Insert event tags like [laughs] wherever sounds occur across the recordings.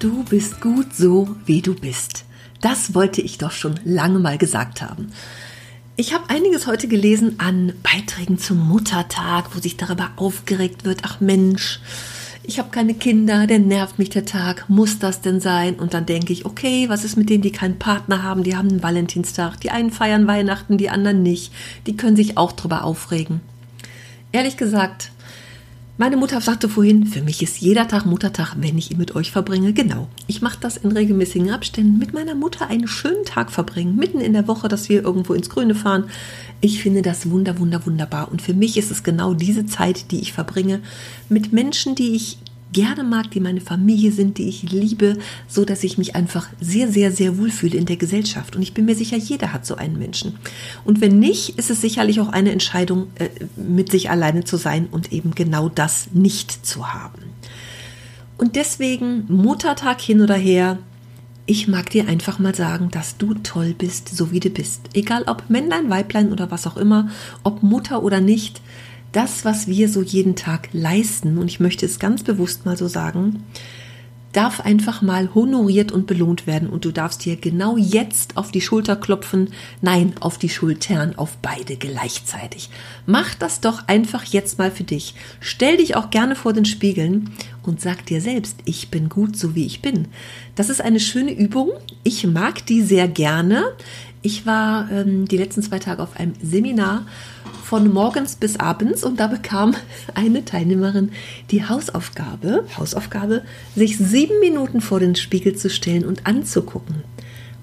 Du bist gut so, wie du bist. Das wollte ich doch schon lange mal gesagt haben. Ich habe einiges heute gelesen an Beiträgen zum Muttertag, wo sich darüber aufgeregt wird, ach Mensch, ich habe keine Kinder, der nervt mich der Tag, muss das denn sein? Und dann denke ich, okay, was ist mit denen, die keinen Partner haben, die haben einen Valentinstag, die einen feiern Weihnachten, die anderen nicht, die können sich auch darüber aufregen. Ehrlich gesagt, meine Mutter sagte vorhin, für mich ist jeder Tag Muttertag, wenn ich ihn mit euch verbringe. Genau. Ich mache das in regelmäßigen Abständen mit meiner Mutter einen schönen Tag verbringen, mitten in der Woche, dass wir irgendwo ins Grüne fahren. Ich finde das wunder, wunder, wunderbar. Und für mich ist es genau diese Zeit, die ich verbringe mit Menschen, die ich gerne mag, die meine Familie sind, die ich liebe, so dass ich mich einfach sehr, sehr, sehr wohlfühle in der Gesellschaft. Und ich bin mir sicher, jeder hat so einen Menschen. Und wenn nicht, ist es sicherlich auch eine Entscheidung, äh, mit sich alleine zu sein und eben genau das nicht zu haben. Und deswegen Muttertag hin oder her. Ich mag dir einfach mal sagen, dass du toll bist, so wie du bist. Egal ob Männlein, Weiblein oder was auch immer, ob Mutter oder nicht das, was wir so jeden Tag leisten, und ich möchte es ganz bewusst mal so sagen, darf einfach mal honoriert und belohnt werden und du darfst dir genau jetzt auf die Schulter klopfen, nein, auf die Schultern, auf beide gleichzeitig. Mach das doch einfach jetzt mal für dich. Stell dich auch gerne vor den Spiegeln und sag dir selbst, ich bin gut so wie ich bin. Das ist eine schöne Übung. Ich mag die sehr gerne. Ich war ähm, die letzten zwei Tage auf einem Seminar von morgens bis abends und da bekam [laughs] eine Teilnehmerin die Hausaufgabe, Hausaufgabe, sich sieben Minuten vor den Spiegel zu stellen und anzugucken.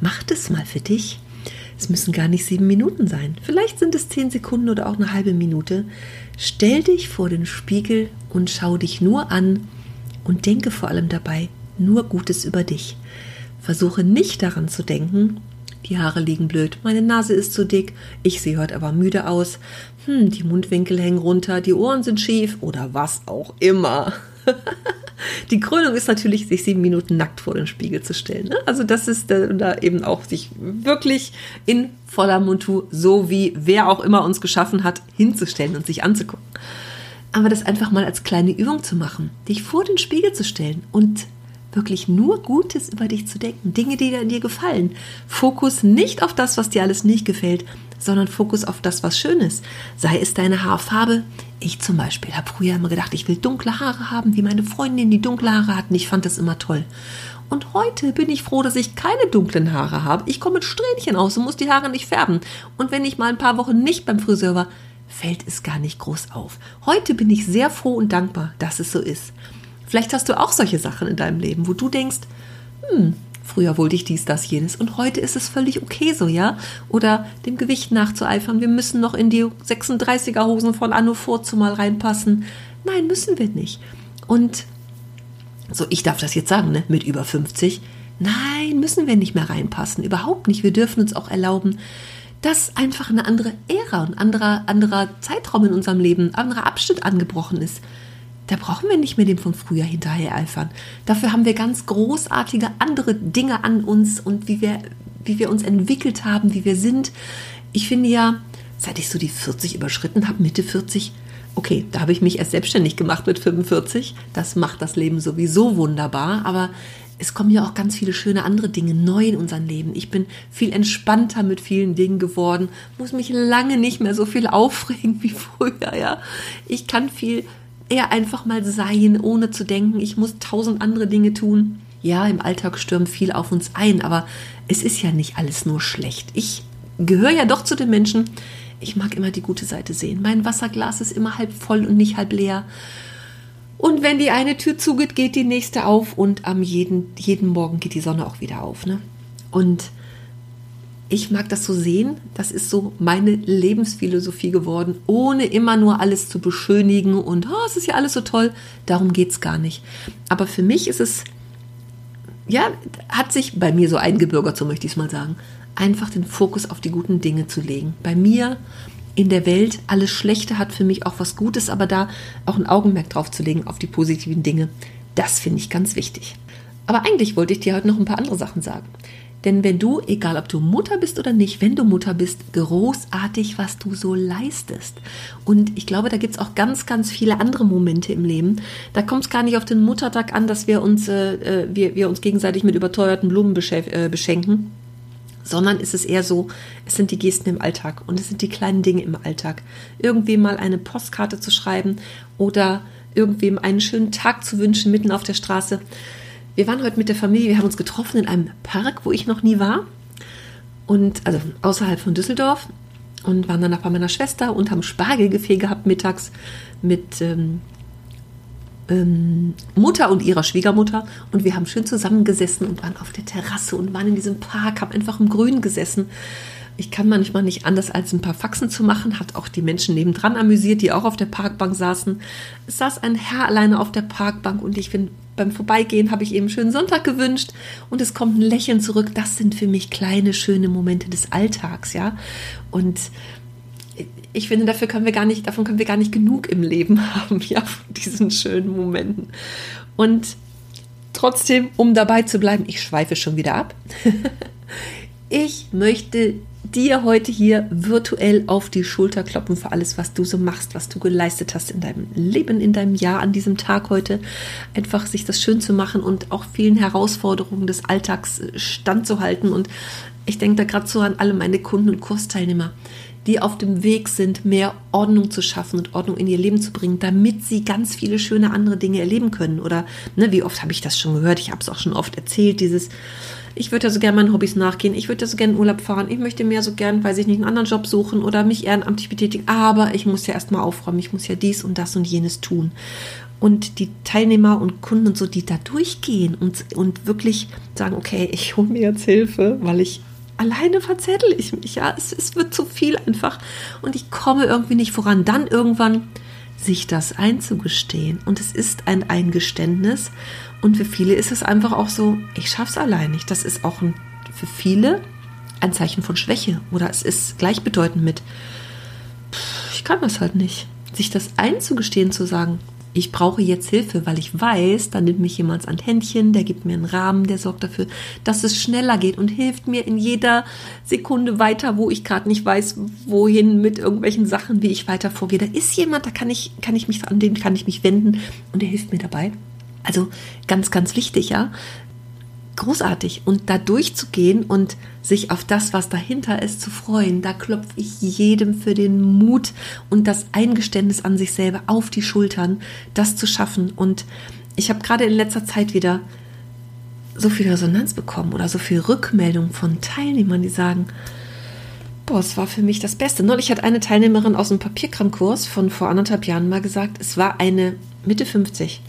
Mach das mal für dich. Es müssen gar nicht sieben Minuten sein. Vielleicht sind es zehn Sekunden oder auch eine halbe Minute. Stell dich vor den Spiegel und schau dich nur an und denke vor allem dabei nur Gutes über dich. Versuche nicht daran zu denken, die Haare liegen blöd, meine Nase ist zu dick, ich sehe heute aber müde aus, hm, die Mundwinkel hängen runter, die Ohren sind schief oder was auch immer. [laughs] die Krönung ist natürlich, sich sieben Minuten nackt vor den Spiegel zu stellen. Ne? Also das ist äh, da eben auch sich wirklich in voller Montur, so wie wer auch immer uns geschaffen hat, hinzustellen und sich anzugucken. Aber das einfach mal als kleine Übung zu machen, dich vor den Spiegel zu stellen und wirklich nur Gutes über dich zu denken, Dinge, die dir gefallen. Fokus nicht auf das, was dir alles nicht gefällt, sondern Fokus auf das, was schön ist. Sei es deine Haarfarbe. Ich zum Beispiel habe früher immer gedacht, ich will dunkle Haare haben, wie meine Freundin, die dunkle Haare hatten. Ich fand das immer toll. Und heute bin ich froh, dass ich keine dunklen Haare habe. Ich komme mit Strähnchen aus und muss die Haare nicht färben. Und wenn ich mal ein paar Wochen nicht beim Friseur war, fällt es gar nicht groß auf. Heute bin ich sehr froh und dankbar, dass es so ist. Vielleicht hast du auch solche Sachen in deinem Leben, wo du denkst, hm, früher wollte ich dies, das, jenes und heute ist es völlig okay so, ja? Oder dem Gewicht nachzueifern, wir müssen noch in die 36er Hosen von Anno mal reinpassen. Nein, müssen wir nicht. Und so, ich darf das jetzt sagen, ne, mit über 50. Nein, müssen wir nicht mehr reinpassen. Überhaupt nicht. Wir dürfen uns auch erlauben, dass einfach eine andere Ära, ein anderer, anderer Zeitraum in unserem Leben, ein anderer Abschnitt angebrochen ist. Da brauchen wir nicht mehr dem von früher hinterher eifern. Dafür haben wir ganz großartige andere Dinge an uns und wie wir, wie wir uns entwickelt haben, wie wir sind. Ich finde ja, seit ich so die 40 überschritten habe, Mitte 40, okay, da habe ich mich erst selbstständig gemacht mit 45. Das macht das Leben sowieso wunderbar, aber es kommen ja auch ganz viele schöne andere Dinge neu in unserem Leben. Ich bin viel entspannter mit vielen Dingen geworden, muss mich lange nicht mehr so viel [laughs] aufregen wie früher, ja. Ich kann viel eher einfach mal sein, ohne zu denken, ich muss tausend andere Dinge tun. Ja, im Alltag stürmt viel auf uns ein, aber es ist ja nicht alles nur schlecht. Ich gehöre ja doch zu den Menschen, ich mag immer die gute Seite sehen. Mein Wasserglas ist immer halb voll und nicht halb leer. Und wenn die eine Tür zugeht, geht die nächste auf und am jeden, jeden Morgen geht die Sonne auch wieder auf. Ne? Und ich mag das so sehen. Das ist so meine Lebensphilosophie geworden, ohne immer nur alles zu beschönigen und oh, es ist ja alles so toll. Darum geht es gar nicht. Aber für mich ist es ja, hat sich bei mir so eingebürgert, so möchte ich es mal sagen, einfach den Fokus auf die guten Dinge zu legen. Bei mir in der Welt, alles Schlechte hat für mich auch was Gutes, aber da auch ein Augenmerk drauf zu legen auf die positiven Dinge, das finde ich ganz wichtig. Aber eigentlich wollte ich dir heute noch ein paar andere Sachen sagen. Denn wenn du, egal ob du Mutter bist oder nicht, wenn du Mutter bist, großartig, was du so leistest. Und ich glaube, da gibt es auch ganz, ganz viele andere Momente im Leben. Da kommt es gar nicht auf den Muttertag an, dass wir uns, äh, äh wir, wir uns gegenseitig mit überteuerten Blumen äh, beschenken sondern ist es eher so, es sind die Gesten im Alltag und es sind die kleinen Dinge im Alltag. Irgendwie mal eine Postkarte zu schreiben oder irgendwem einen schönen Tag zu wünschen mitten auf der Straße. Wir waren heute mit der Familie, wir haben uns getroffen in einem Park, wo ich noch nie war. Und also außerhalb von Düsseldorf und waren danach bei meiner Schwester und haben Spargelgefäß gehabt mittags mit ähm, ähm, Mutter und ihrer Schwiegermutter und wir haben schön zusammengesessen und waren auf der Terrasse und waren in diesem Park, haben einfach im Grün gesessen. Ich kann manchmal nicht anders als ein paar Faxen zu machen, hat auch die Menschen nebendran amüsiert, die auch auf der Parkbank saßen. Es saß ein Herr alleine auf der Parkbank und ich bin beim Vorbeigehen habe ich eben schönen Sonntag gewünscht und es kommt ein Lächeln zurück. Das sind für mich kleine, schöne Momente des Alltags, ja. Und ich finde, dafür können wir gar nicht, davon können wir gar nicht genug im Leben [laughs] haben, ja, von diesen schönen Momenten. Und trotzdem, um dabei zu bleiben, ich schweife schon wieder ab. [laughs] ich möchte dir heute hier virtuell auf die Schulter kloppen für alles, was du so machst, was du geleistet hast in deinem Leben, in deinem Jahr, an diesem Tag heute. Einfach sich das schön zu machen und auch vielen Herausforderungen des Alltags äh, standzuhalten. Und ich denke da gerade so an alle meine Kunden und Kursteilnehmer, die auf dem Weg sind, mehr Ordnung zu schaffen und Ordnung in ihr Leben zu bringen, damit sie ganz viele schöne andere Dinge erleben können. Oder ne, wie oft habe ich das schon gehört? Ich habe es auch schon oft erzählt, dieses ich würde ja so gerne meinen Hobbys nachgehen, ich würde ja so gerne Urlaub fahren, ich möchte mir so gern, weiß ich nicht, einen anderen Job suchen oder mich ehrenamtlich betätigen, aber ich muss ja erstmal aufräumen, ich muss ja dies und das und jenes tun. Und die Teilnehmer und Kunden und so, die da durchgehen und, und wirklich sagen, okay, ich hole mir jetzt Hilfe, weil ich alleine verzettel ich mich, ja, es, es wird zu viel einfach. Und ich komme irgendwie nicht voran. Dann irgendwann sich das einzugestehen. Und es ist ein Eingeständnis und für viele ist es einfach auch so, ich schaff's allein nicht. Das ist auch ein, für viele ein Zeichen von Schwäche oder es ist gleichbedeutend mit, ich kann das halt nicht. Sich das einzugestehen, zu sagen, ich brauche jetzt Hilfe, weil ich weiß, da nimmt mich jemand an Händchen, der gibt mir einen Rahmen, der sorgt dafür, dass es schneller geht und hilft mir in jeder Sekunde weiter, wo ich gerade nicht weiß, wohin mit irgendwelchen Sachen, wie ich weiter vorgehe. Da ist jemand, da kann ich, kann ich mich, an den kann ich mich wenden und der hilft mir dabei. Also ganz, ganz wichtig, ja. Großartig. Und da durchzugehen und sich auf das, was dahinter ist, zu freuen, da klopfe ich jedem für den Mut und das Eingeständnis an sich selber auf die Schultern, das zu schaffen. Und ich habe gerade in letzter Zeit wieder so viel Resonanz bekommen oder so viel Rückmeldung von Teilnehmern, die sagen, boah, es war für mich das Beste. Neulich hat eine Teilnehmerin aus dem Papierkramkurs von vor anderthalb Jahren mal gesagt, es war eine Mitte 50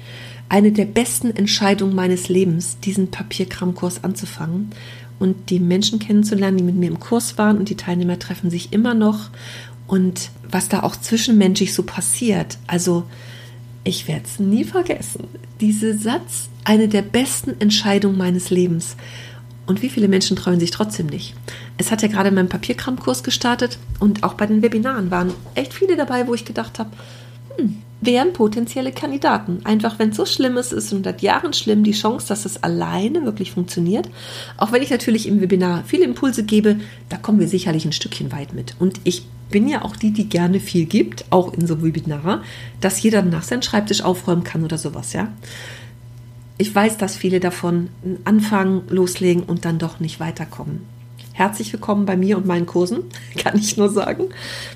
eine der besten Entscheidungen meines Lebens, diesen Papierkramkurs anzufangen und die Menschen kennenzulernen, die mit mir im Kurs waren und die Teilnehmer treffen sich immer noch und was da auch zwischenmenschlich so passiert. Also ich werde es nie vergessen. Dieser Satz, eine der besten Entscheidungen meines Lebens. Und wie viele Menschen treuen sich trotzdem nicht? Es hat ja gerade mein Papierkramkurs gestartet und auch bei den Webinaren waren echt viele dabei, wo ich gedacht habe, hm, wären potenzielle Kandidaten. Einfach, wenn es so schlimm ist, ist es seit Jahren schlimm, die Chance, dass es alleine wirklich funktioniert. Auch wenn ich natürlich im Webinar viele Impulse gebe, da kommen wir sicherlich ein Stückchen weit mit. Und ich bin ja auch die, die gerne viel gibt, auch in so Webinar, dass jeder nach seinen Schreibtisch aufräumen kann oder sowas, ja. Ich weiß, dass viele davon anfangen, loslegen und dann doch nicht weiterkommen herzlich willkommen bei mir und meinen Kursen, [laughs] kann ich nur sagen,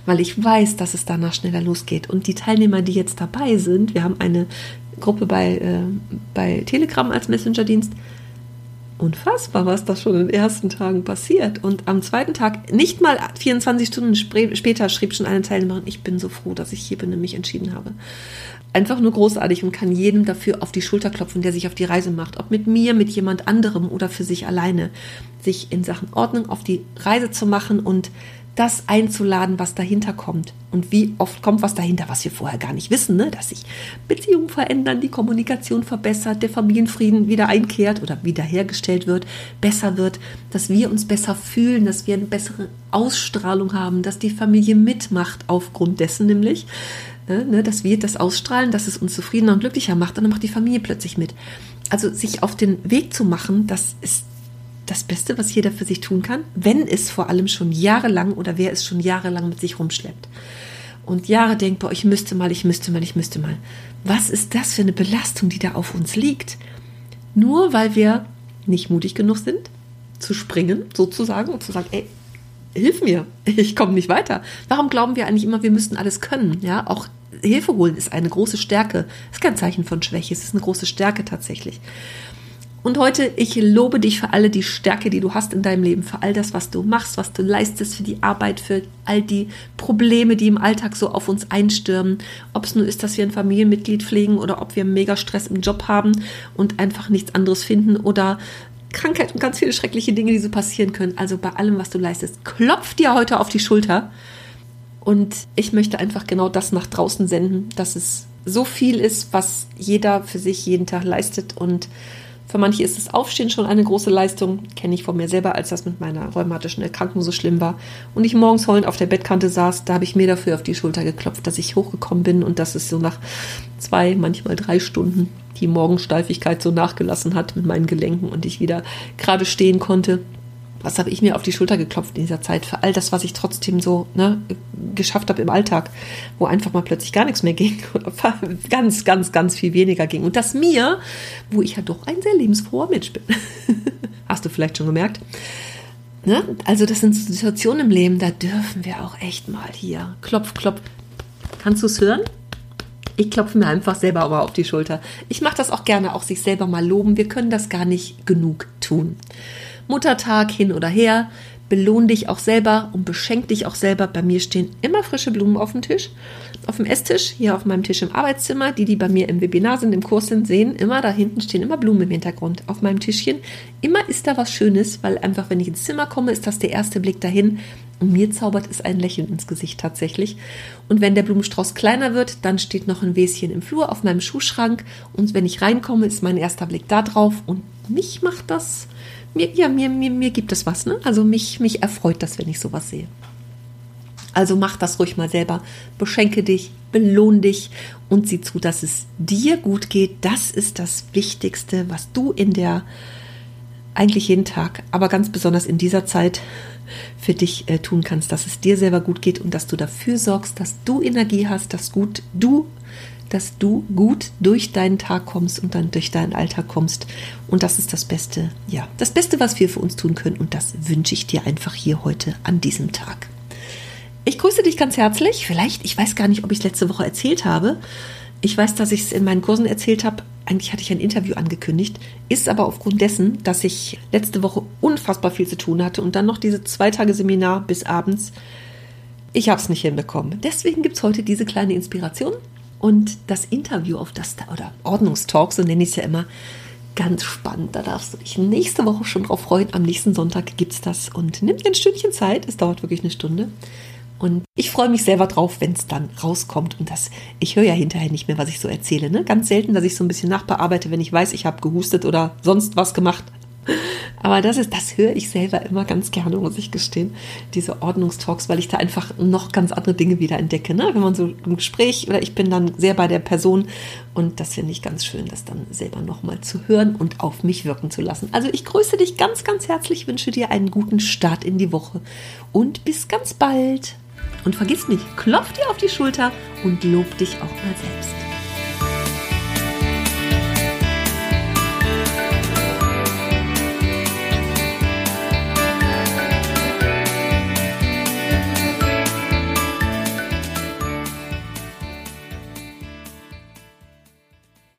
weil ich weiß, dass es danach schneller losgeht. Und die Teilnehmer, die jetzt dabei sind, wir haben eine Gruppe bei, äh, bei Telegram als Messenger-Dienst. Unfassbar, was da schon in den ersten Tagen passiert. Und am zweiten Tag, nicht mal 24 Stunden später, schrieb schon eine Teilnehmerin, ich bin so froh, dass ich hier bin und mich entschieden habe einfach nur großartig und kann jedem dafür auf die Schulter klopfen, der sich auf die Reise macht. Ob mit mir, mit jemand anderem oder für sich alleine. Sich in Sachen Ordnung auf die Reise zu machen und das einzuladen, was dahinter kommt. Und wie oft kommt was dahinter, was wir vorher gar nicht wissen, ne? dass sich Beziehungen verändern, die Kommunikation verbessert, der Familienfrieden wieder einkehrt oder wiederhergestellt wird, besser wird, dass wir uns besser fühlen, dass wir eine bessere Ausstrahlung haben, dass die Familie mitmacht aufgrund dessen nämlich, ne, ne dass wir das ausstrahlen, dass es uns zufriedener und glücklicher macht und dann macht die Familie plötzlich mit. Also sich auf den Weg zu machen, das ist das Beste, was jeder für sich tun kann, wenn es vor allem schon jahrelang oder wer es schon jahrelang mit sich rumschleppt. Und Jahre denkt, boah, ich müsste mal, ich müsste mal, ich müsste mal. Was ist das für eine Belastung, die da auf uns liegt? Nur weil wir nicht mutig genug sind, zu springen, sozusagen, und zu sagen, ey, hilf mir, [laughs] ich komme nicht weiter. Warum glauben wir eigentlich immer, wir müssten alles können? Ja, auch Hilfe holen ist eine große Stärke. Ist kein Zeichen von Schwäche, es ist eine große Stärke tatsächlich. Und heute, ich lobe dich für alle die Stärke, die du hast in deinem Leben, für all das, was du machst, was du leistest, für die Arbeit, für all die Probleme, die im Alltag so auf uns einstürmen. Ob es nur ist, dass wir ein Familienmitglied pflegen oder ob wir mega Stress im Job haben und einfach nichts anderes finden oder Krankheit und ganz viele schreckliche Dinge, die so passieren können. Also bei allem, was du leistest, klopf dir heute auf die Schulter. Und ich möchte einfach genau das nach draußen senden, dass es so viel ist, was jeder für sich jeden Tag leistet und für manche ist das Aufstehen schon eine große Leistung. Kenne ich von mir selber, als das mit meiner rheumatischen Erkrankung so schlimm war. Und ich morgens heulend auf der Bettkante saß, da habe ich mir dafür auf die Schulter geklopft, dass ich hochgekommen bin und dass es so nach zwei, manchmal drei Stunden die Morgensteifigkeit so nachgelassen hat mit meinen Gelenken und ich wieder gerade stehen konnte was habe ich mir auf die Schulter geklopft in dieser Zeit für all das, was ich trotzdem so ne, geschafft habe im Alltag, wo einfach mal plötzlich gar nichts mehr ging, [laughs] ganz, ganz, ganz viel weniger ging. Und das mir, wo ich ja doch ein sehr lebensfroher Mensch bin, [laughs] hast du vielleicht schon gemerkt. Ne? Also das sind Situationen im Leben, da dürfen wir auch echt mal hier klopf, klopf. Kannst du es hören? Ich klopfe mir einfach selber aber auf die Schulter. Ich mache das auch gerne, auch sich selber mal loben. Wir können das gar nicht genug tun. Muttertag hin oder her. Belohn dich auch selber und beschenk dich auch selber. Bei mir stehen immer frische Blumen auf dem Tisch. Auf dem Esstisch, hier auf meinem Tisch im Arbeitszimmer. Die, die bei mir im Webinar sind, im Kurs sind, sehen immer, da hinten stehen immer Blumen im Hintergrund. Auf meinem Tischchen. Immer ist da was Schönes, weil einfach, wenn ich ins Zimmer komme, ist das der erste Blick dahin. Und mir zaubert es ein Lächeln ins Gesicht tatsächlich. Und wenn der Blumenstrauß kleiner wird, dann steht noch ein Wäschen im Flur auf meinem Schuhschrank. Und wenn ich reinkomme, ist mein erster Blick da drauf. Und mich macht das mir, ja, mir, mir, mir gibt es was. Ne? Also mich, mich erfreut das, wenn ich sowas sehe. Also mach das ruhig mal selber. Beschenke dich, belohn dich und sieh zu, dass es dir gut geht. Das ist das Wichtigste, was du in der, eigentlich jeden Tag, aber ganz besonders in dieser Zeit für dich äh, tun kannst, dass es dir selber gut geht und dass du dafür sorgst, dass du Energie hast, dass gut du dass du gut durch deinen Tag kommst und dann durch deinen Alltag kommst. Und das ist das Beste, ja, das Beste, was wir für uns tun können. Und das wünsche ich dir einfach hier heute an diesem Tag. Ich grüße dich ganz herzlich. Vielleicht, ich weiß gar nicht, ob ich es letzte Woche erzählt habe. Ich weiß, dass ich es in meinen Kursen erzählt habe. Eigentlich hatte ich ein Interview angekündigt, ist aber aufgrund dessen, dass ich letzte Woche unfassbar viel zu tun hatte und dann noch diese zwei Tage Seminar bis abends. Ich habe es nicht hinbekommen. Deswegen gibt es heute diese kleine Inspiration und das Interview auf das, oder Ordnungstalk, so nenne ich es ja immer, ganz spannend. Da darfst du dich nächste Woche schon drauf freuen. Am nächsten Sonntag gibt es das. Und nimm dir ein Stündchen Zeit. Es dauert wirklich eine Stunde. Und ich freue mich selber drauf, wenn es dann rauskommt. Und das, ich höre ja hinterher nicht mehr, was ich so erzähle. Ne? Ganz selten, dass ich so ein bisschen nachbearbeite, wenn ich weiß, ich habe gehustet oder sonst was gemacht. Aber das ist, das höre ich selber immer ganz gerne, muss ich gestehen, diese Ordnungstalks, weil ich da einfach noch ganz andere Dinge wieder entdecke. Ne? Wenn man so im Gespräch oder ich bin dann sehr bei der Person und das finde ich ganz schön, das dann selber nochmal zu hören und auf mich wirken zu lassen. Also ich grüße dich ganz, ganz herzlich, wünsche dir einen guten Start in die Woche und bis ganz bald. Und vergiss nicht, klopf dir auf die Schulter und lob dich auch mal selbst.